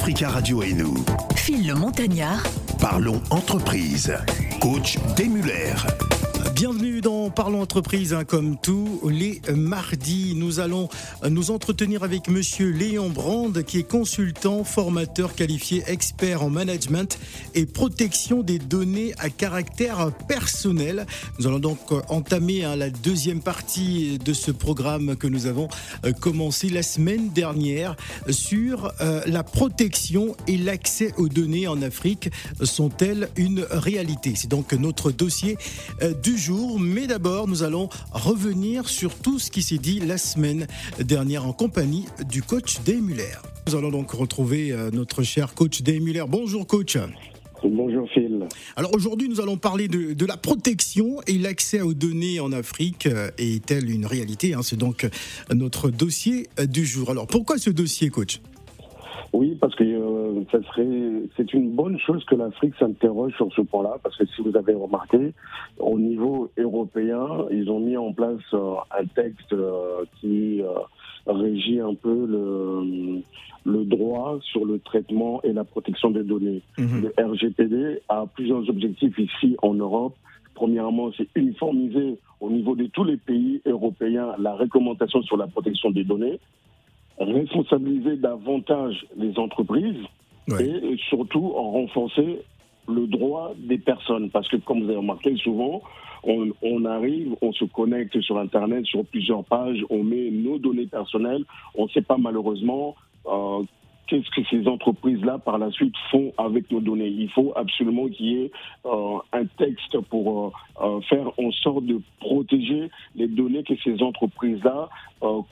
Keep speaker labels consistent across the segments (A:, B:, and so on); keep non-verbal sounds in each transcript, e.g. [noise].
A: Africa Radio et nous.
B: Phil le Montagnard.
A: Parlons entreprise. Coach Desmuller.
C: Bienvenue dans Parlons Entreprise, hein, comme tous les mardis. Nous allons nous entretenir avec monsieur Léon Brand, qui est consultant, formateur qualifié, expert en management et protection des données à caractère personnel. Nous allons donc entamer hein, la deuxième partie de ce programme que nous avons euh, commencé la semaine dernière sur euh, la protection et l'accès aux données en Afrique sont-elles une réalité? C'est donc notre dossier euh, du jour. Mais d'abord, nous allons revenir sur tout ce qui s'est dit la semaine dernière en compagnie du coach Day Muller. Nous allons donc retrouver euh, notre cher coach Day Muller. Bonjour coach.
D: Bonjour Phil.
C: Alors aujourd'hui, nous allons parler de, la protection et l'accès aux données en Afrique. Euh, est-elle une réalité hein? C'est donc notre dossier euh, du jour. Alors pourquoi ce dossier, coach?
D: Oui, parce que euh, ça serait, c'est une bonne chose que l'Afrique s'interroge sur ce point-là, parce que si vous avez remarqué, au niveau européen, ils ont mis en place euh, un texte euh, qui régit un peu le, le droit sur le traitement et la protection des données. Mhm. Le RGPD a plusieurs objectifs ici en Europe. Premièrement, c'est uniformiser au niveau de tous les pays européens la recommandation sur la protection des données responsabiliser davantage les entreprises et surtout en renforcer le droit des personnes. Parce que comme vous avez remarqué souvent, on, arrive, on se connecte sur Internet, sur plusieurs pages, on met nos données personnelles, on ne sait pas malheureusement euh, qu'est-ce que ces entreprises-là, par la suite, font avec nos données? Il faut absolument qu'il y ait euh, un texte pour euh, euh, faire en sorte de protéger les données que ces entreprises-là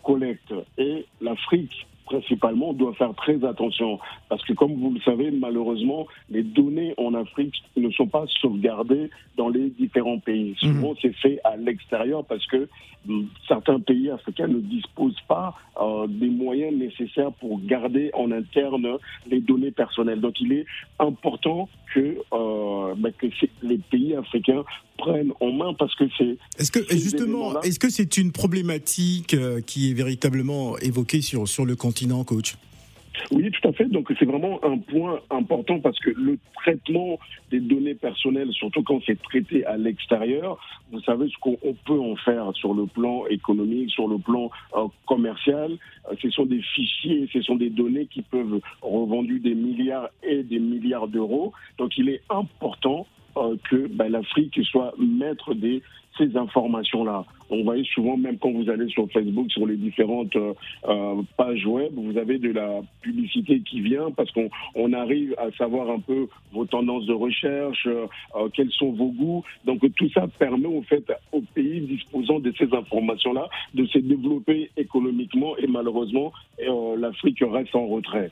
D: collectent. Et l'Afrique principalement, doit faire très attention. Parce que comme vous le savez, malheureusement, les données en Afrique ne sont pas sauvegardées dans les différents pays. Mhm. Souvent, c'est fait à l'extérieur parce que hum, certains pays africains ne disposent pas euh, des moyens nécessaires pour garder en interne les données personnelles. Donc, il est important que, euh, bah, que les pays africains prennent en main parce que c'est.
C: Est-ce que justement, est-ce que c'est une problématique euh, qui est véritablement évoquée sur sur le continent, coach?
D: Oui, tout à fait. Donc c'est vraiment un point important parce que le traitement des données personnelles, surtout quand c'est traité à l'extérieur, vous savez ce qu'on peut en faire sur le plan économique, sur le plan euh, commercial. Euh, ce sont des fichiers, ce sont des données qui peuvent revendues des milliards et des milliards d'euros. Donc il est important euh, que ben, l'Afrique soit maître de ces informations-là. On voit souvent, même quand vous allez sur Facebook, sur les différentes euh, euh, pages web, vous avez de la publicité qui vient parce qu'on arrive à savoir un peu vos tendances de recherche, quels sont vos goûts. Donc tout ça permet au fait aux pays disposant de ces informations-là de se développer économiquement et malheureusement l'Afrique reste en retrait.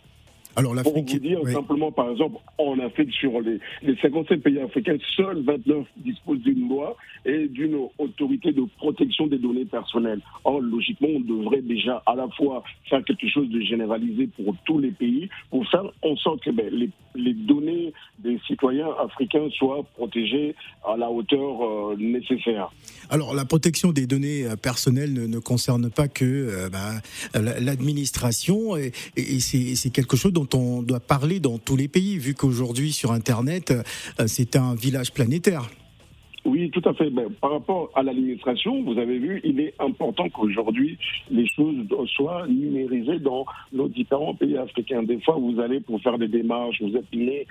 D: Alors Pour vous dire simplement, par exemple, en Afrique, sur les, les 57 pays africains, seuls 29 disposent d'une loi et d'une autorité de protection des données personnelles. Or, logiquement, on devrait déjà à la fois faire quelque chose de généralisé pour tous les pays, pour faire en sorte que ben, les, les, données des citoyens africains soient protégées à la hauteur euh, nécessaire.
C: Alors, la protection des données euh, personnelles ne, ne concerne pas que euh, bah, l'administration et, et c'est quelque chose dont on doit parler dans tous les pays, vu qu'aujourd'hui sur Internet, euh, c'est un village planétaire.
D: Oui, tout à fait. Ben, par rapport à l'administration, vous avez vu, il est important qu'aujourd'hui les choses soient numérisées dans nos différents pays africains. Des fois, vous allez pour faire des démarches, vous êtes né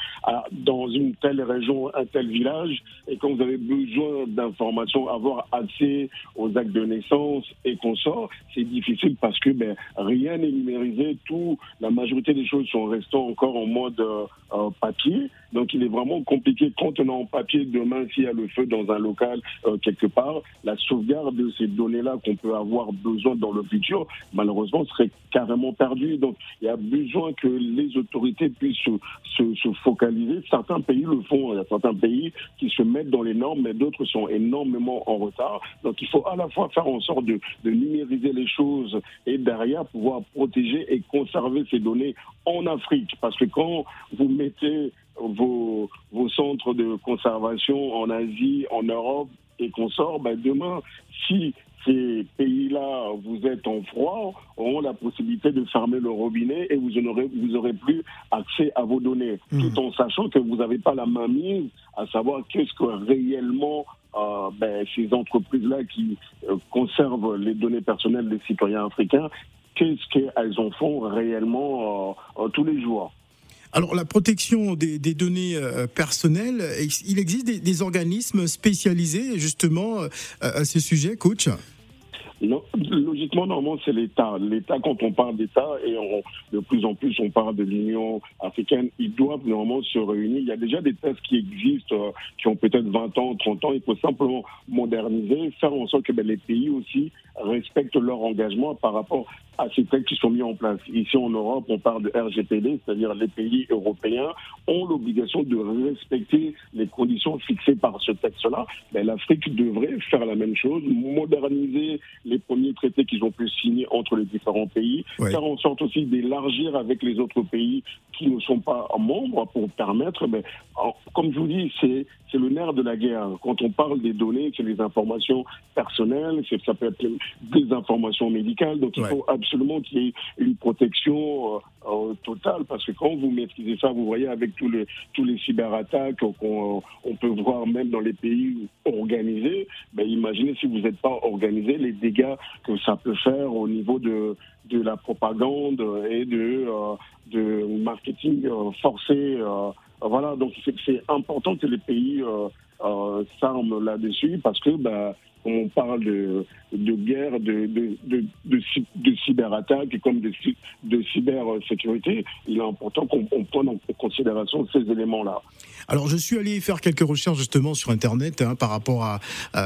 D: dans une telle région, un tel village, et quand vous avez besoin d'informations, avoir accès aux actes de naissance et consorts, c'est difficile parce que ben, rien n'est numérisé. Tout, la majorité des choses sont restant encore en mode euh, papier. Donc, il est vraiment compliqué quand on en papier demain s'il y a le feu dans un local euh, quelque part, la sauvegarde de ces données-là qu'on peut avoir besoin dans le futur, malheureusement, serait carrément perdue. Donc, il y a besoin que les autorités puissent se, se, focaliser. Certains pays le font. Il y a certains pays qui se mettent dans les normes, mais d'autres sont énormément en retard. Donc, il faut à la fois faire en sorte de numériser les choses et derrière pouvoir protéger et conserver ces données en Afrique. Parce que quand vous mettez vos, vos centres de conservation en Asie, en Europe et qu'on sort, ben demain, si ces pays-là, vous êtes en froid, auront la possibilité de fermer le robinet et vous n'aurez vous aurez plus accès à vos données, mmh. tout en sachant que vous n'avez pas la main mise à savoir qu'est-ce que réellement euh, ben, ces entreprises-là qui euh, conservent les données personnelles des citoyens africains, qu'est-ce qu'elles en font réellement euh, tous les jours.
C: Alors la protection des, données personnelles, il existe des, organismes spécialisés justement à ce sujet, coach?
D: Logiquement, normalement, c'est l'État. L'État, quand on parle d'État, et de plus en plus on parle de l'Union africaine, ils doivent normalement se réunir. Il y a déjà des tests qui existent, euh, qui ont peut-être 20 ans, 30 ans. Il faut simplement moderniser, faire en sorte que ben, les pays aussi respectent leur engagement par rapport à ces textes qui sont mis en place. Ici en Europe, on parle de RGPD, c'est-à-dire les pays européens ont l'obligation de respecter les conditions fixées par ce texte-là. Mais l'Afrique devrait faire la même chose, moderniser les premiers traités qu'ils ont pu signer entre les différents pays, faire en sorte aussi d'élargir avec les autres pays qui ne sont pas membres pour permettre, mais, comme je vous dis, c'est c'est le nerf de la guerre. Quand on parle des données, c'est les informations personnelles, ça peut être des informations médicales. Donc il faut absolument qu'il y ait une protection euh, euh, totale, parce que quand vous maîtrisez ça, vous voyez avec tous les tous les cyberattaques qu'on on peut voir même dans les pays organisés. Ben, imaginez si vous n'êtes pas organisé, les dégâts que ça peut faire au niveau de de la propagande et de euh, de marketing forcé. Voilà, donc c'est important que les pays euh, euh, s'arment là-dessus parce que bah, on parle de, guerre, de, de, cyberattaque comme de, de cybersécurité, il est important qu'on prenne en considération ces éléments-là.
C: Alors, je suis allé faire quelques recherches justement sur Internet hein, par rapport à,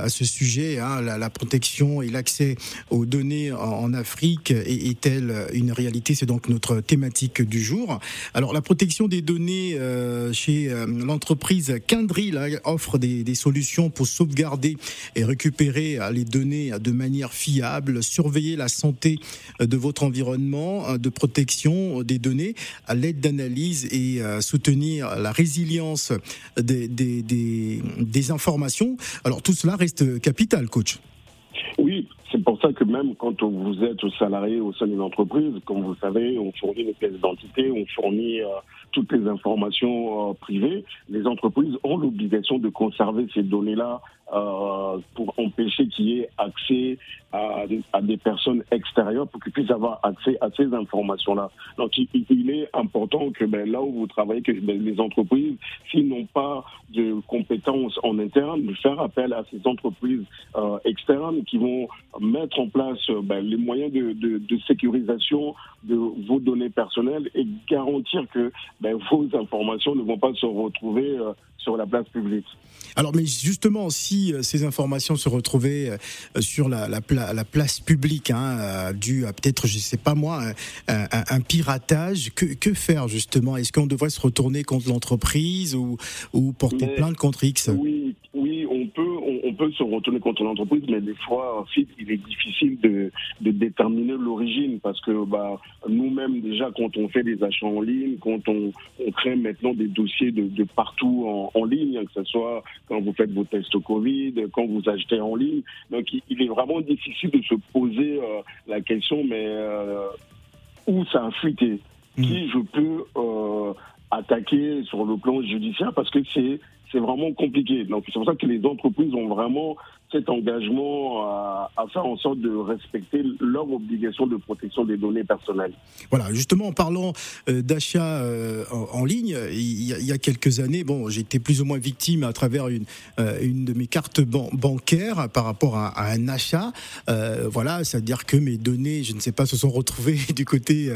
C: ce sujet. Hein, la, protection et l'accès aux données en, Afrique est-elle une réalité? C'est donc notre thématique du jour. Alors, la protection des données euh, chez euh, l'entreprise Kindry offre des, des solutions pour sauvegarder et récupérer les données de manière fiable, surveiller la santé de votre environnement, de protection des données à l'aide d'analyse et euh, soutenir la résilience des, des, des, informations. Alors tout cela reste capital, coach.
D: Oui, c'est pour ça que même quand vous êtes salarié au sein d'une entreprise, comme vous savez, on fournit les pièces d'identité, on fournit euh, toutes les informations euh, privées. Les entreprises ont l'obligation de conserver ces données-là euh, pour empêcher qu'il y ait accès à, des personnes extérieures pour qu'ils puissent avoir accès à ces informations-là. Donc il, est important que ben, là où vous travaillez, que ben, les entreprises, s'ils n'ont pas de compétences en interne, de faire appel à ces entreprises euh, externes qui vont mettre en place ben, les moyens de, sécurisation de vos données personnelles et garantir que vos informations ne vont pas se retrouver euh, sur la place publique.
C: Alors, mais justement, si euh, ces informations se retrouvaient euh, sur la, la, la place publique, hein, euh, dû à peut-être, je sais pas moi, un, un, piratage, que, que, faire justement? Est-ce qu'on devrait se retourner contre l'entreprise ou, ou porter plainte contre X?
D: Oui, peut se retourner contre l'entreprise, mais des fois, il est difficile de, de déterminer l'origine parce que bah, nous-mêmes, déjà, quand on fait des achats en ligne, quand on, on crée maintenant des dossiers de, de partout en, en ligne, hein, que ce soit quand vous faites vos tests Covid, quand vous achetez en ligne, donc il, est vraiment difficile de se poser euh, la question, mais euh, où ça a fuité? Mmh. Qui je peux euh, attaquer sur le plan judiciaire? Parce que c'est c'est vraiment compliqué. Donc c'est pour ça que les entreprises ont vraiment cet engagement à, faire en sorte de respecter leur obligation de protection des données personnelles.
C: Voilà, justement en parlant euh, d'achat euh, en, ligne, il y, a, quelques années, bon, été plus ou moins victime à travers une, euh, une de mes cartes bancaires par rapport à, un achat. voilà, c'est-à-dire que mes données, je ne sais pas, se sont retrouvées [laughs] du côté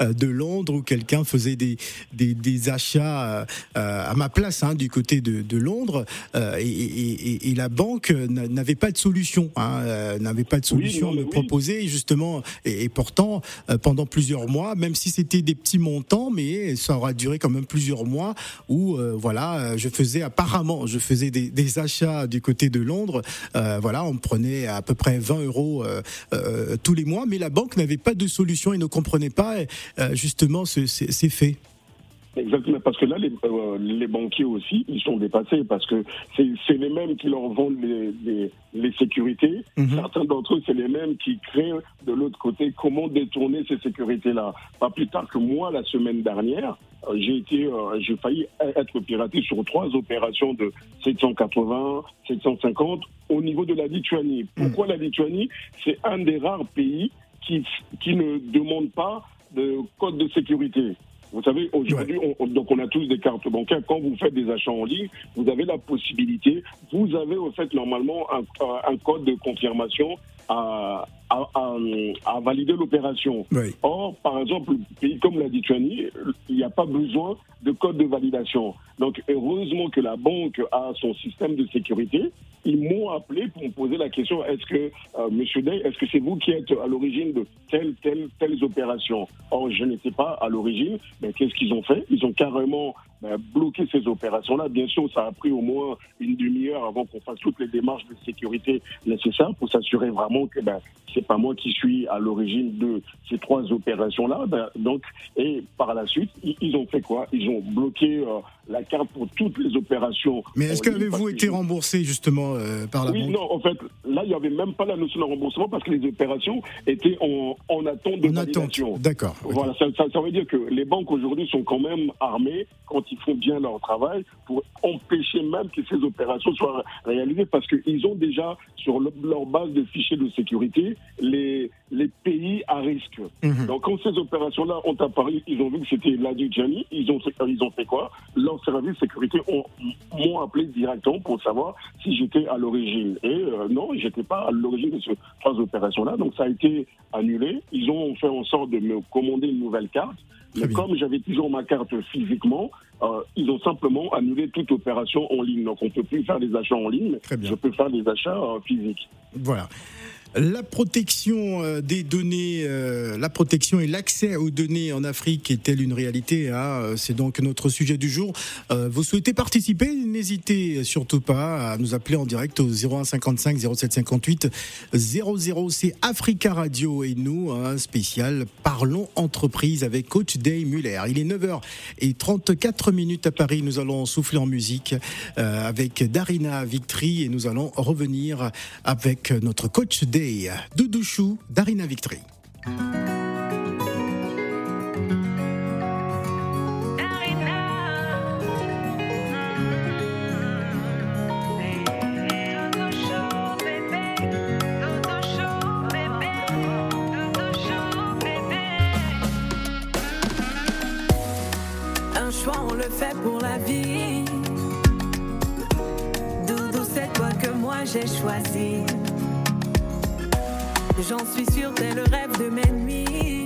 C: de Londres où quelqu'un faisait des, des, achats à ma place hein, du côté de Londres euh, et, la banque n'avait pas de solution, hein, euh, n'avait pas de solution à me proposer justement. Et, pourtant, euh, pendant plusieurs mois, même si c'était des petits montants, mais ça aura duré quand même plusieurs mois où voilà, je faisais apparemment, je faisais des, achats du côté de Londres. voilà, on me prenait à peu près 20 euros tous les mois, mais la banque n'avait pas de solution et ne comprenait pas justement ces faits.
D: Exactement, parce que là, les, euh, les, banquiers aussi, ils sont dépassés, parce que c'est les mêmes qui leur vendent les, les, sécurités. Mhm. Certains d'entre eux, c'est les mêmes qui créent de l'autre côté comment détourner ces sécurités-là? Pas plus tard que moi, la semaine dernière, euh, j'ai été, euh, j'ai failli être piraté sur trois opérations de 780, 750 au niveau de la Lituanie. Mhm. Pourquoi la Lituanie? C'est un des rares pays qui, qui ne demande pas de code de sécurité. Vous savez, aujourd'hui, on, donc on a tous des cartes bancaires. Quand vous faites des achats en ligne, vous avez la possibilité, vous avez au fait normalement un, un code de confirmation à, à, à, valider l'opération. Or, par exemple, un pays comme la Lituanie, il n'y a pas besoin de code de validation. Donc, heureusement que la banque a son système de sécurité. Ils m'ont appelé pour me poser la question est-ce que, euh, Monsieur Day, est-ce que c'est vous qui êtes à l'origine de telle, telle, telles opérations? Or, je n'étais pas à l'origine. Mais qu'est-ce qu'ils ont fait? Ils ont carrément ben, bloqué ces opérations-là. Bien sûr, ça a pris au moins une demi-heure avant qu'on fasse toutes les démarches de sécurité nécessaires pour s'assurer vraiment que ben, c'est pas moi qui suis à l'origine de ces trois opérations-là. Ben, donc, et par la suite, ils, ont fait quoi? Ils ont bloqué euh, la carte pour toutes les opérations.
C: Mais est-ce qu'avez-vous été remboursé justement euh, par la
D: oui,
C: banque
D: non, en fait, là, il n'y avait même pas la notion de remboursement parce que les opérations étaient en, en attente de en validation.
C: D'accord.
D: Voilà, ça, ça, veut dire que les banques aujourd'hui sont quand même armées quand ils font bien leur travail pour empêcher même que ces opérations soient réalisées parce qu'ils ont déjà sur leur base de fichiers de sécurité les, les pays à risque. Mhm. Donc quand ces opérations-là ont apparu, ils ont vu que c'était la Djani, ils ont, ils ont fait quoi? Leurs services de sécurité m'ont appelé directement pour savoir si j'étais à l'origine. Et euh, non, j'étais pas à l'origine de ces trois opérations-là. Donc ça a été annulé. Ils ont fait en sorte de me commander une nouvelle carte. Mais comme j'avais toujours ma carte physiquement, euh, ils ont simplement annulé toute opération en ligne. Donc on ne peut plus faire des achats en ligne, je peux faire des achats euh, physiques.
C: Voilà. La protection euh, des données, euh, la protection et l'accès aux données en Afrique est-elle une réalité? Hein euh, C'est donc notre sujet du jour. vous souhaitez participer? N'hésitez surtout pas à nous appeler en direct au 0155 0758 00. C'est Africa Radio et nous, un spécial Parlons entreprise avec Coach Day Muller. Il est 9h et 34 minutes à Paris. Nous allons souffler en musique avec Darina Victory et nous allons revenir avec notre coach Day Doudouchou, Darina Victory.
B: Un choix, on le fait pour la vie. Doudou, c'est toi que moi j'ai choisi. J'en suis sûr, t'es le rêve de mes nuits.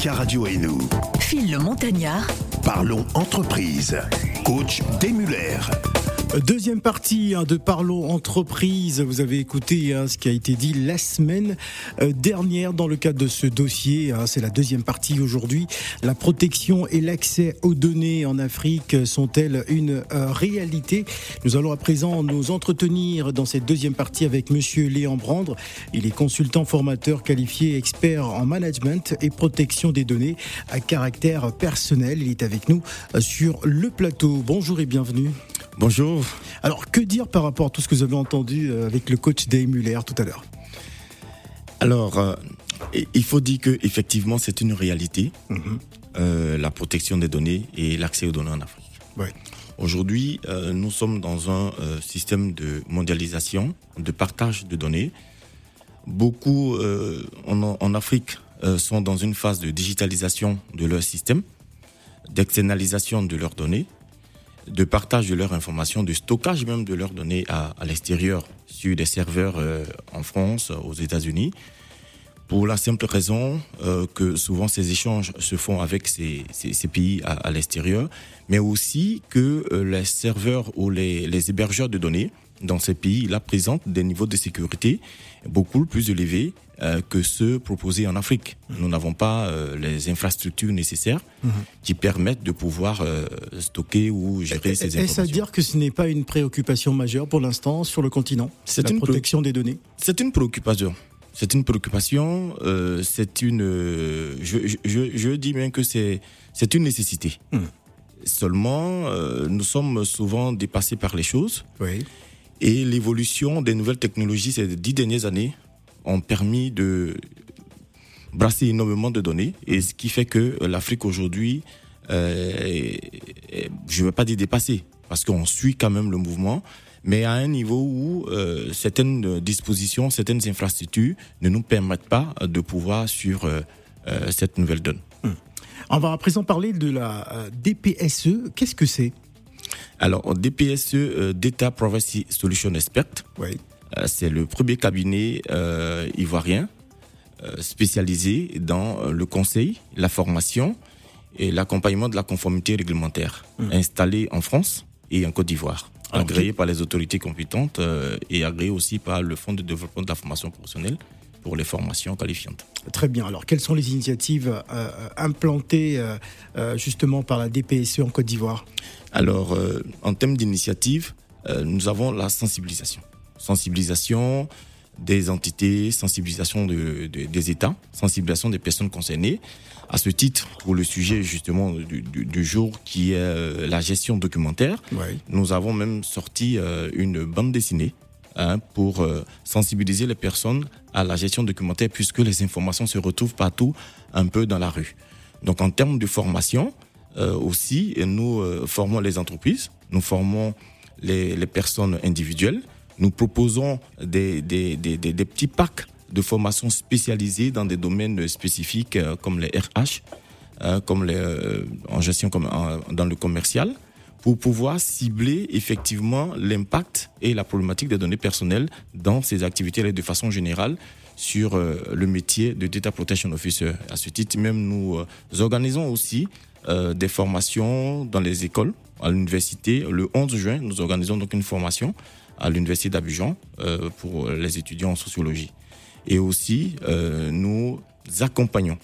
A: Africa Radio et nous.
E: Phil le Montagnard.
A: Parlons entreprise. Coach Demuller.
C: Deuxième partie hein, de Parlons entreprise. Vous avez écouté hein, ce qui a été dit la semaine euh, dernière dans le cadre de ce dossier. Hein, c'est la deuxième partie aujourd'hui. La protection et l'accès aux données en Afrique sont-elles une euh, réalité? Nous allons à présent nous entretenir dans cette deuxième partie avec Monsieur Léon Brandre. Il est consultant formateur qualifié expert en management et protection des données à caractère personnel. Il est avec nous euh, sur le plateau. Bonjour et bienvenue.
F: Bonjour.
C: Alors, que dire par rapport à tout ce que vous avez entendu euh, avec le coach Dave Muller tout à l'heure?
F: Alors, euh, il faut dire que effectivement, c'est une réalité, mhm. euh, la protection des données et l'accès aux données en Afrique. Aujourd'hui, nous sommes dans un système de mondialisation, de partage de données. Beaucoup en, en, Afrique sont dans une phase de digitalisation de leur système, d'externalisation de leurs données de partage de leurs informations, de stockage même de leurs données à, l'extérieur sur des serveurs euh, en France, aux États-Unis, pour la simple raison euh, que souvent ces échanges se font avec ces, pays à, l'extérieur, mais aussi que euh, les serveurs ou les, les hébergeurs de données dans ces pays là présentent des niveaux de sécurité beaucoup plus élevés euh, que ceux proposés en Afrique. Nous n'avons pas euh, les infrastructures nécessaires mhm. qui permettent de pouvoir euh, stocker ou gérer ces informations.
C: Est-ce à dire que ce n'est pas une préoccupation majeure pour l'instant sur le continent? C'est la une protection des données?
F: C'est une préoccupation. C'est une préoccupation. c'est une. Je, je, je, dis bien que c'est c'est une nécessité. Mhm. Seulement, nous sommes souvent dépassés par les choses.
C: Oui.
F: Et l'évolution des nouvelles technologies ces dix dernières années ont permis de brasser énormément de données. Et ce qui fait que l'Afrique aujourd'hui, euh, je ne veux pas dire dépassée, parce qu'on suit quand même le mouvement, mais à un niveau où euh, certaines dispositions, certaines infrastructures ne nous permettent pas de pouvoir sur euh, cette nouvelle donne.
C: Hum. On va à présent parler de la DPSE. Qu'est-ce que c'est?
F: Alors, DPSE, Data Privacy Solution Expert,
C: oui.
F: Euh, c'est le premier cabinet euh, ivoirien euh, spécialisé dans le conseil, la formation et l'accompagnement de la conformité réglementaire, mmh. installé en France et en Côte d'Ivoire agréé par les autorités compétentes et agréé aussi par le Fonds de développement de la formation professionnelle pour les formations qualifiantes.
C: Très bien. Alors, quelles sont les initiatives implantées justement par la DPSE en Côte d'Ivoire?
F: Alors, en termes d'initiatives, nous avons la sensibilisation sensibilisation des entités, sensibilisation de, des États, sensibilisation des personnes concernées. À ce titre, pour le sujet justement du, jour qui est euh, la gestion documentaire, nous avons même sorti euh, une bande dessinée hein, pour euh, sensibiliser les personnes à la gestion documentaire puisque les informations se retrouvent partout un peu dans la rue. Donc en termes de formation aussi, nous formons les entreprises, nous formons les, personnes individuelles, nous proposons des, petits packs de formation spécialisés dans des domaines spécifiques euh, comme les RH, euh, comme les, euh, en gestion comme dans le commercial, pour pouvoir cibler effectivement l'impact et la problématique des données personnelles dans ces activités de façon générale sur le métier de Data Protection Officer. À ce titre, même nous organisons aussi des formations dans les écoles, à l'université. Le 11 juin, nous organisons donc une formation à l'université d'Abidjan euh, pour les étudiants en sociologie. Et aussi, euh, nous accompagnons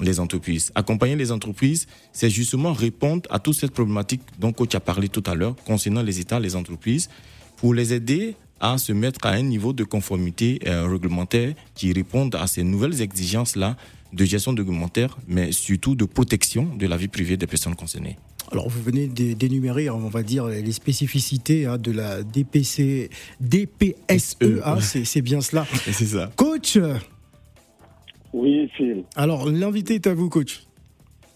F: les entreprises. Accompagner les entreprises, c'est justement répondre à toute cette problématique dont coach a parlé tout à l'heure concernant les États, les entreprises, pour les aider à se mettre à un niveau de conformité euh, réglementaire qui réponde à ces nouvelles exigences-là de gestion documentaire, mais surtout de protection de la vie privée des personnes concernées.
C: Alors, vous venez d'énumérer, on va dire, les spécificités hein, de la DPC, DPSE. E. Hein, c'est bien cela. [laughs]
F: C'est ça.
C: Coach
D: Oui, Phil.
C: Alors, l'invité est à vous, coach.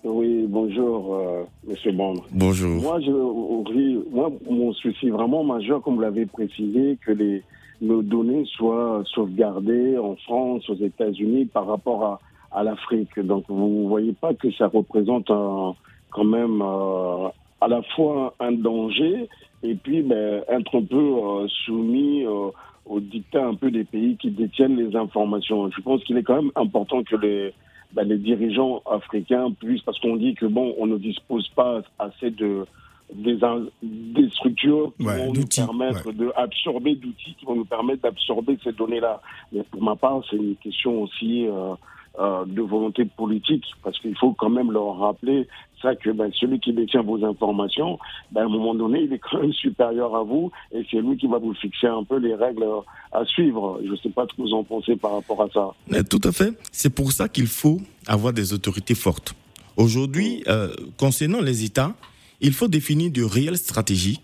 D: Oui, bonjour, euh, Monsieur Bond.
F: Bonjour.
D: Moi, je, moi, mon souci vraiment majeur, comme vous l'avez précisé, que les, nos données soient sauvegardées en France, aux États-Unis, par rapport à, à l'Afrique. Donc, vous ne voyez pas que ça représente un quand même euh, à la fois un danger et puis ben, être un peu euh, soumis euh, au dictat un peu des pays qui détiennent les informations. Je pense qu'il est quand même important que les, ben, les dirigeants africains puissent, parce qu'on dit que bon, on ne dispose pas assez de des, des structures qui vont nous permettre d'absorber d'outils qui vont nous permettre d'absorber ces données-là. Mais pour ma part, c'est une question aussi euh, euh, de volonté politique, parce qu'il faut quand même leur rappeler ça que ben, celui qui détient vos informations, ben, à un moment donné, il est quand même supérieur à vous, et c'est lui qui va vous fixer un peu les règles à suivre. Je ne sais pas ce que vous en pensez par rapport à ça.
F: tout à fait. C'est pour ça qu'il faut avoir des autorités fortes. Aujourd'hui, euh, concernant les États, il faut définir de réelles stratégies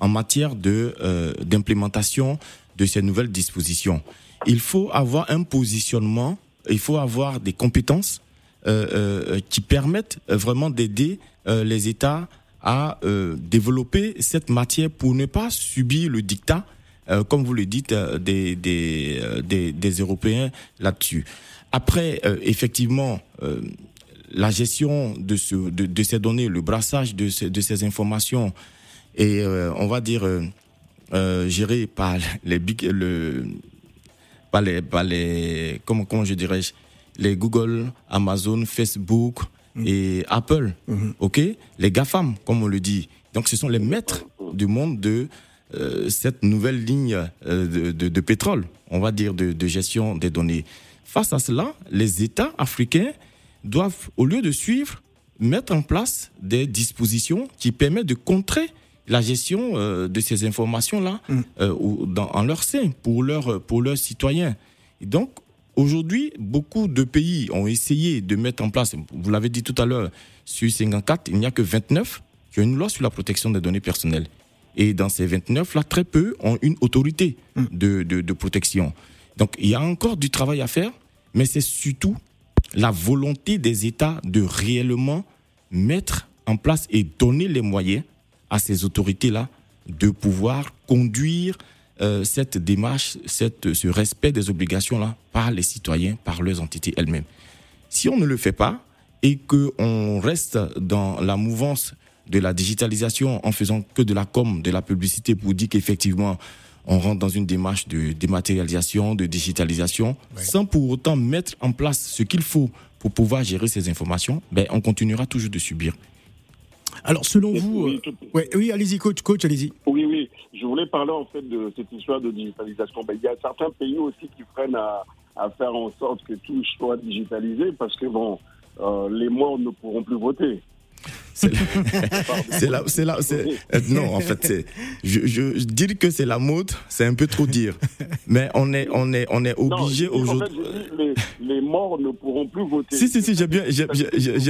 F: en matière de euh, d'implémentation de ces nouvelles dispositions. Il faut avoir un positionnement, il faut avoir des compétences euh, euh, qui permettent vraiment d'aider les États à développer cette matière pour ne pas subir le dictat, comme vous le dites, des, Européens là-dessus. Après, effectivement, la gestion de, ce, de, ces données, le brassage de, ces informations et euh, on va dire euh, euh, géré par [laughs] les big, le, par les, par les comment, comment je dirais les Google, Amazon, Facebook mm. et Apple, mm-hmm. ok, les GAFAM comme on le dit. Donc ce sont les maîtres du monde de cette nouvelle ligne de, de, de, pétrole, on va dire de, de gestion des données. Face à cela, les États africains doivent, au lieu de suivre, mettre en place des dispositions qui permettent de contrer la gestion euh, de ces informations-là mm. euh, en leur sein pour, leur, pour leurs citoyens. Et donc, aujourd'hui, beaucoup de pays ont essayé de mettre en place, vous l'avez dit tout à l'heure, sur 54, il n'y a que 29 qui ont une loi sur la protection des données personnelles. Et dans ces 29, là, très peu ont une autorité mm. de, de, de protection. Donc, il y a encore du travail à faire, mais c'est surtout la volonté des États de réellement mettre en place et donner les moyens à ces autorités-là de pouvoir conduire euh, cette démarche, cette, ce respect des obligations-là par les citoyens, par leurs entités elles-mêmes. Si on ne le fait pas et qu'on reste dans la mouvance de la digitalisation en faisant que de la com, de la publicité pour dire qu'effectivement on rentre dans une démarche de dématérialisation, de digitalisation, sans pour autant mettre en place ce qu'il faut pour pouvoir gérer ces informations, ben, on continuera toujours de subir.
C: Alors, selon vous, oui, euh, oui allez-y, coach, coach, allez-y.
D: Oui, oui, je voulais parler en fait de cette histoire de digitalisation. Ben, il y a certains pays aussi qui freinent à, faire en sorte que tout soit digitalisé parce que bon, euh, les morts ne pourront plus voter.
F: C'est là, [laughs] c'est c'est euh, non, en fait, c'est, je, je, dire que c'est la mode, c'est un peu trop dire. Mais on est, on est, on est obligé aujourd'hui.
D: les, les, morts ne pourront plus voter.
F: Si, si, si, j'ai bien, j'ai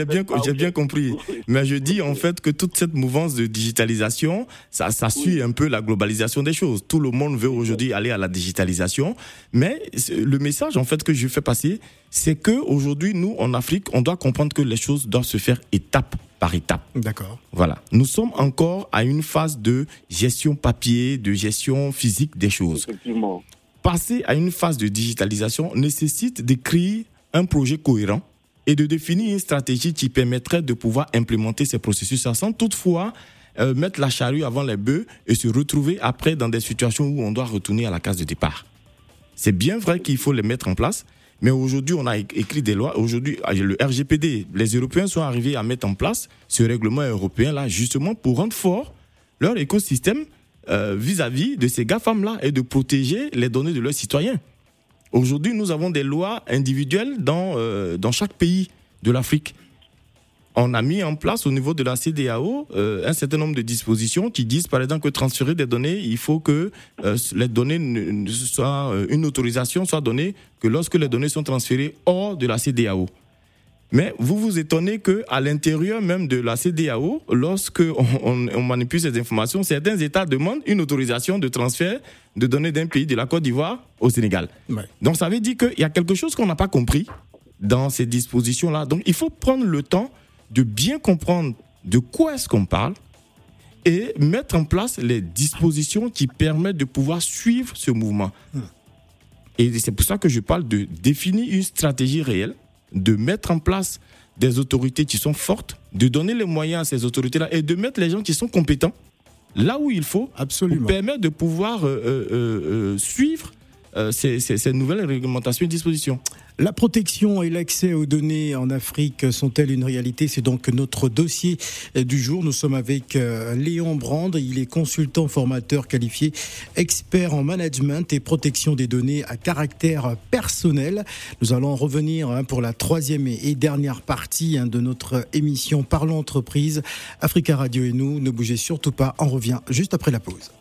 F: bien, j'ai bien compris. [laughs] Mais je dis en fait que toute cette mouvance de digitalisation, ça, ça suit un peu la globalisation des choses. Tout le monde veut aujourd'hui aller à la digitalisation. Mais le message en fait que je fais passer, c'est que aujourd'hui, nous, en Afrique, on doit comprendre que les choses doivent se faire étape par étape.
C: D'accord.
F: Voilà. Nous sommes encore à une phase de gestion papier, de gestion physique des choses.
D: Effectivement.
F: Passer à une phase de digitalisation nécessite d'écrire un projet cohérent et de définir une stratégie qui permettrait de pouvoir implémenter ces processus sans toutefois euh, mettre la charrue avant les bœufs et se retrouver après dans des situations où on doit retourner à la case de départ. C'est bien vrai qu'il faut les mettre en place, mais aujourd'hui, on a écrit des lois. Aujourd'hui, ah, le RGPD, les Européens sont arrivés à mettre en place ce règlement européen-là, justement pour rendre fort leur écosystème euh, vis-à-vis de ces GAFAM-là et de protéger les données de leurs citoyens. Aujourd'hui, nous avons des lois individuelles dans, euh, dans chaque pays de l'Afrique on a mis en place au niveau de la CDAO euh, un certain nombre de dispositions qui disent par exemple que transférer des données, il faut que euh, les données ne, soient euh, une autorisation soit donnée que lorsque les données sont transférées hors de la CDAO. Mais vous vous étonnez que à l'intérieur même de la CDAO, lorsque on, manipule ces informations, certains États demandent une autorisation de transfert de données d'un pays de la Côte d'Ivoire au Sénégal. Donc ça veut dire qu'il y a quelque chose qu'on n'a pas compris dans ces dispositions-là. Donc il faut prendre le temps de bien comprendre de quoi est-ce qu'on parle et mettre en place les dispositions qui permettent de pouvoir suivre ce mouvement. Hmm. Et c'est pour ça que je parle de définir une stratégie réelle, de mettre en place des autorités qui sont fortes, de donner les moyens à ces autorités-là et de mettre les gens qui sont compétents là où il faut
C: Absolument.
F: pour permettre de pouvoir euh, euh, euh, suivre ces, ces, nouvelles réglementations et dispositions.
C: La protection et l'accès aux données en Afrique sont-elles une réalité? C'est donc notre dossier du jour. Nous sommes avec Léon Brand. Il est consultant formateur qualifié, expert en management et protection des données à caractère personnel. Nous allons revenir hein, pour la troisième et dernière partie hein, de notre émission Parlons entreprise. Africa Radio et nous, ne bougez surtout pas. On revient juste après la pause.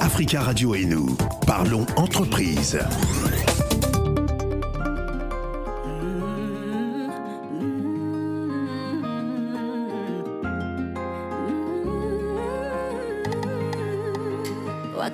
A: Africa Radio et nous, parlons entreprise.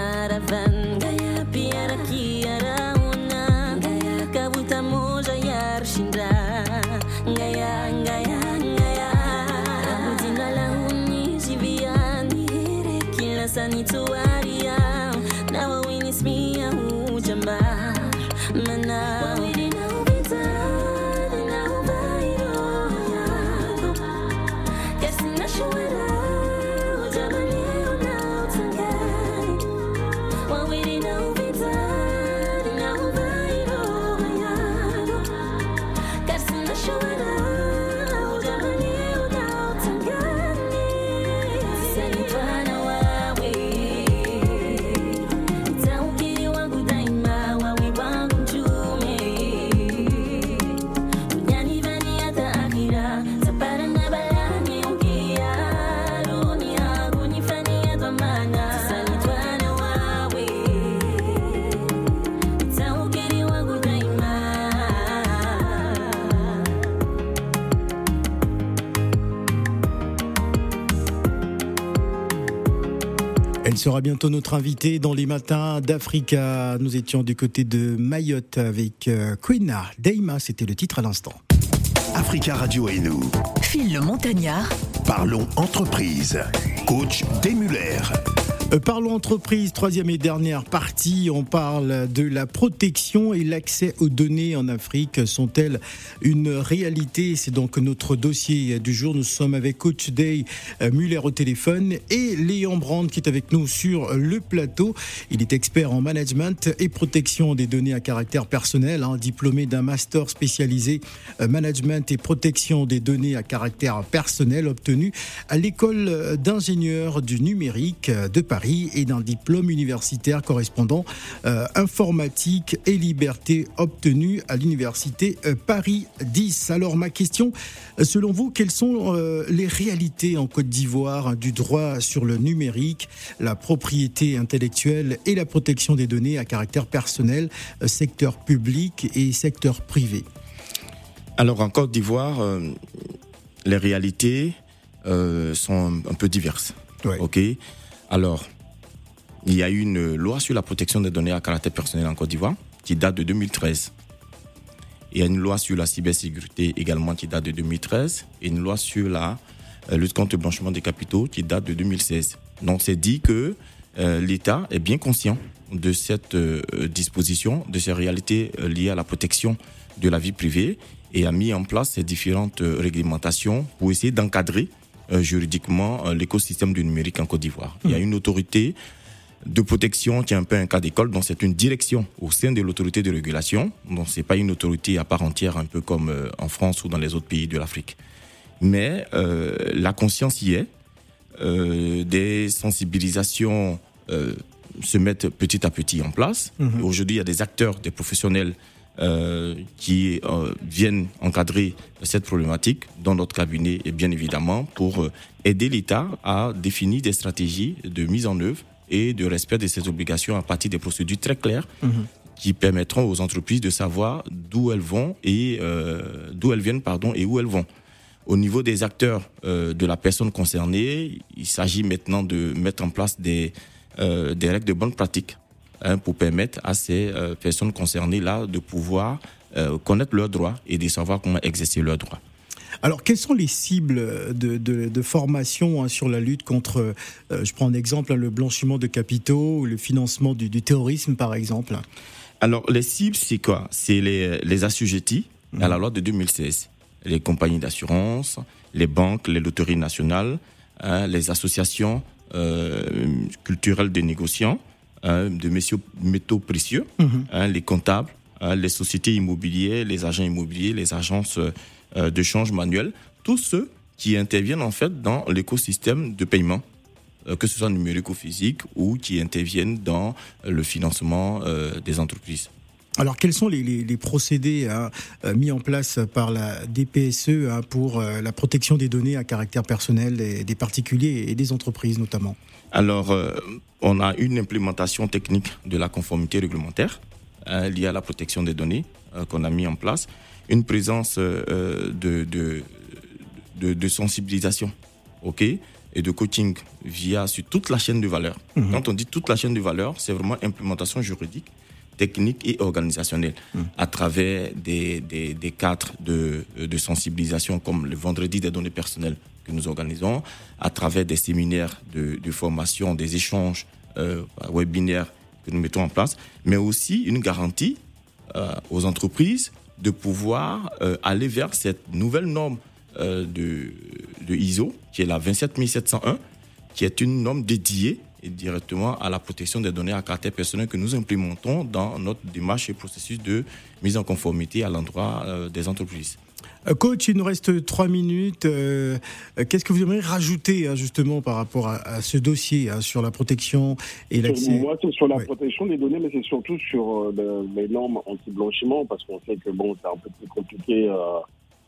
E: caravana.
C: Elle sera bientôt notre invitée dans les matins d'Africa. Nous étions du côté de Mayotte avec euh, Quina. Deima, c'était le titre à l'instant.
A: Africa Radio et nous,
G: Phil le Montagnard,
A: parlons entreprise. Coach Demuller.
C: Euh, Parlons entreprise, troisième et dernière partie. On parle de la protection et l'accès aux données en Afrique. Sont-elles une réalité? C'est donc notre dossier du jour. Nous sommes avec Coach Day euh, Muller au téléphone et Léon Brand qui est avec nous sur le plateau. Il est expert en management et protection des données à caractère personnel, hein, diplômé d'un master spécialisé euh, management et protection des données à caractère personnel obtenu à l'école d'ingénieurs du numérique de Paris et d'un diplôme universitaire correspondant euh, informatique et liberté obtenu à l'université euh, Paris 10. Alors ma question, selon vous, quelles sont euh, les réalités en Côte d'Ivoire du droit sur le numérique, la propriété intellectuelle et la protection des données à caractère personnel, secteur public et secteur privé?
F: Alors en Côte d'Ivoire, euh, les réalités euh, sont un peu diverses.
C: Ouais.
F: Ok. Alors, il y a une loi sur la protection des données à caractère personnel en Côte d'Ivoire qui date de 2013. Il y a une loi sur la cybersécurité également qui date de 2013 et une loi sur la euh, lutte contre le blanchiment des capitaux qui date de 2016. Donc c'est dit que euh, l'État est bien conscient de cette euh, disposition, de ces réalités liées à la protection de la vie privée et a mis en place ces différentes réglementations pour essayer d'encadrer juridiquement euh, l'écosystème du numérique en Côte d'Ivoire. Il y a une autorité de protection qui est un peu un cas d'école, donc c'est une direction au sein de l'autorité de régulation, donc c'est pas une autorité à part entière, un peu comme euh, en France ou dans les autres pays de l'Afrique. Mais euh, la conscience y est, euh, des sensibilisations euh, se mettent petit à petit en place.
C: Mhm.
F: Aujourd'hui, il y a des acteurs, des professionnels euh, qui euh, viennent encadrer cette problématique dans notre cabinet et bien évidemment pour euh, aider l'État à définir des stratégies de mise en œuvre et de respect de ses obligations à partir des procédures très claires
C: Mhm.
F: qui permettront aux entreprises de savoir d'où elles vont et euh, d'où elles viennent pardon et où elles vont. Au niveau des acteurs euh, de la personne concernée, il s'agit maintenant de mettre en place des, euh, des règles de bonne pratique hein, pour permettre à ces euh, personnes concernées-là de pouvoir euh, connaître leurs droits et de savoir comment exercer leurs droits.
C: Alors, quelles sont les cibles de, de- de formation hein, sur la lutte contre, euh, je prends un exemple, hein, le blanchiment de capitaux ou le financement du, du terrorisme, par exemple?
F: Alors, les cibles, c'est quoi? C'est les, les assujettis à la loi de 2016. Les compagnies d'assurance, les banques, les loteries nationales, hein, les associations euh, culturelles des négociants, hein, de messieurs métaux précieux,
C: Mhm.
F: hein, les comptables, hein, les sociétés immobilières, les agents immobiliers, les agences euh, de change manuel, tous ceux qui interviennent en fait dans l'écosystème de paiement, euh, que ce soit numérique ou physique, ou qui interviennent dans le financement euh, des entreprises.
C: Alors, quels sont les, les- les procédés hein, euh, mis en place par la DPSE hein, pour euh, la protection des données à caractère personnel des, des particuliers et des entreprises notamment?
F: Alors, euh, on a une implémentation technique de la conformité réglementaire hein, liée à la protection des données euh, qu'on a mis en place, une présence de, de, de, de sensibilisation, ok, et de coaching via sur toute la chaîne de valeur.
C: Mhm.
F: Quand on dit toute la chaîne de valeur, c'est vraiment implémentation juridique, technique et organisationnelle à travers des, des, cadres de, de sensibilisation comme le vendredi des données personnelles que nous organisons, à travers des séminaires de, de formation, des échanges euh, webinaires que nous mettons en place, mais aussi une garantie euh, aux entreprises de pouvoir euh, aller vers cette nouvelle norme de, de ISO, qui est la 27701, qui est une norme dédiée directement à la protection des données à caractère personnel que nous implémentons dans notre démarche et processus de mise en conformité à l'endroit euh, des entreprises.
C: Euh, Coach, il nous reste trois minutes. Euh, Qu'est-ce que vous aimeriez rajouter hein, justement par rapport à, ce dossier hein, sur la protection et l'accès?
D: Moi, c'est sur la
C: Ouais.
D: protection des données, mais c'est surtout sur le- les normes anti-blanchiment, parce qu'on sait que bon, c'est un peu plus compliqué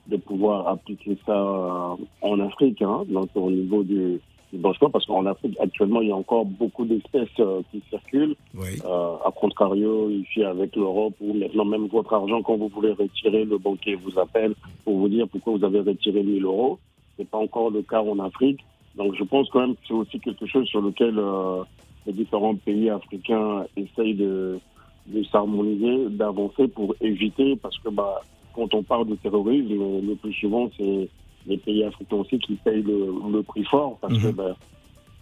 D: de pouvoir appliquer ça en Afrique, hein, donc au niveau du, blanchiment, parce qu'en Afrique, actuellement, il y a encore beaucoup d'espèces euh, qui circulent.
C: Oui.
D: Euh, à contrario, ici avec l'Europe, où maintenant même votre argent, quand vous voulez retirer, le banquier vous appelle pour vous dire pourquoi vous avez retiré 1000 euros. C'est pas encore le cas en Afrique. Donc je pense quand même que c'est aussi quelque chose sur lequel euh, les différents pays africains essayent de, de s'harmoniser, d'avancer pour éviter, parce que bah, quand on parle de terrorisme, le plus souvent c'est les pays africains aussi qui payent le, le prix fort, parce que
C: Mhm.
D: bah,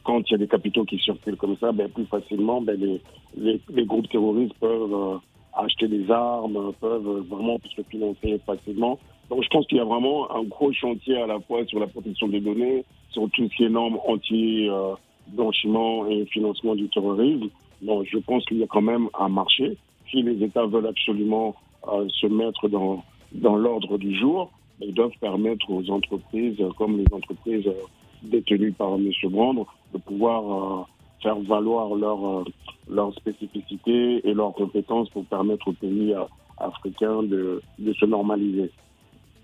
D: quand il y a des capitaux qui circulent comme ça, ben, plus facilement, ben, les, les, les groupes terroristes peuvent euh, acheter des armes, peuvent vraiment se financer facilement. Donc je pense qu'il y a vraiment un gros chantier à la fois sur la protection des données, sur tout ce qui est normes anti-blanchiment et financement du terrorisme. Donc je pense qu'il y a quand même un marché. Si les États veulent absolument euh, se mettre dans, dans l'ordre du jour, ben, doivent permettre aux entreprises, comme les entreprises euh, détenues par M. Brandre, de pouvoir euh, faire valoir leur, euh, leur spécificité et leurs compétences pour permettre aux pays africains de, de se normaliser.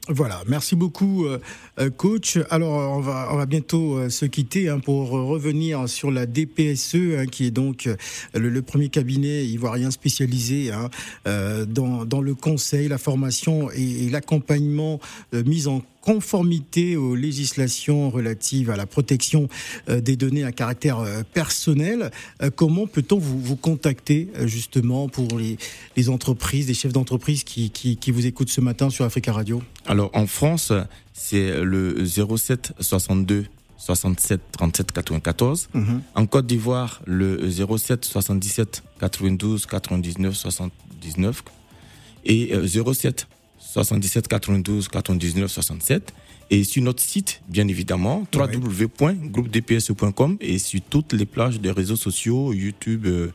C: Voilà, merci beaucoup, euh, euh, coach. Alors, on va, on va bientôt euh, se quitter hein, pour revenir sur la DPSE, hein, qui est donc le, premier cabinet ivoirien spécialisé hein, dans, dans, le conseil, la formation et, et l'accompagnement mis en conformité aux législations relatives à la protection euh, des données à caractère euh, personnel. Euh, comment peut-on vous, vous contacter justement pour les, les entreprises, les chefs d'entreprise qui, qui, qui, vous écoutent ce matin sur Africa Radio?
F: Alors en France, c'est le 07 62 67 37 94. En Côte d'Ivoire, le 07 77 92 99 79. Et 07 77 92 99 67 et sur notre site, bien évidemment, www.groupedps.com et sur toutes les plages des réseaux sociaux, YouTube, euh,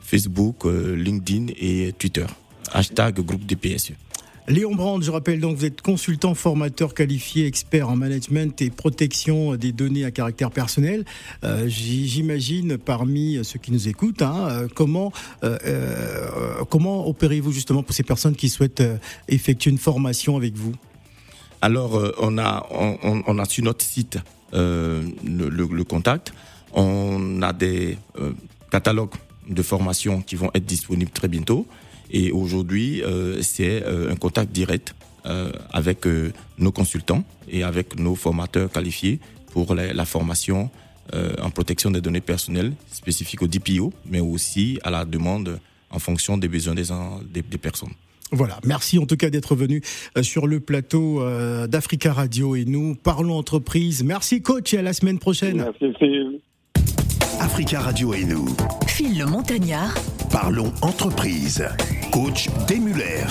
F: Facebook, euh, LinkedIn et Twitter. Hashtag groupe DPSE.
C: Léon Brand, je rappelle donc, vous êtes consultant, formateur qualifié, expert en management et protection des données à caractère personnel. Euh, j'imagine parmi ceux qui nous écoutent, hein, euh, comment, euh, comment opérez-vous justement pour ces personnes qui souhaitent effectuer une formation avec vous?
F: Alors, on, a, sur notre site le, contact, on a des catalogues de formation qui vont être disponibles très bientôt. Et aujourd'hui, euh, c'est euh, un contact direct euh, avec nos consultants et avec nos formateurs qualifiés pour la, formation en protection des données personnelles spécifiques au DPO, mais aussi à la demande en fonction des besoins des, des, personnes.
C: Voilà, merci en tout cas d'être venu sur le plateau d'Africa Radio et nous parlons entreprise. Merci coach et à la semaine prochaine.
D: Merci
A: Africa Radio et nous.
G: Phil le Montagnard.
A: Parlons entreprise. Coach Demuller.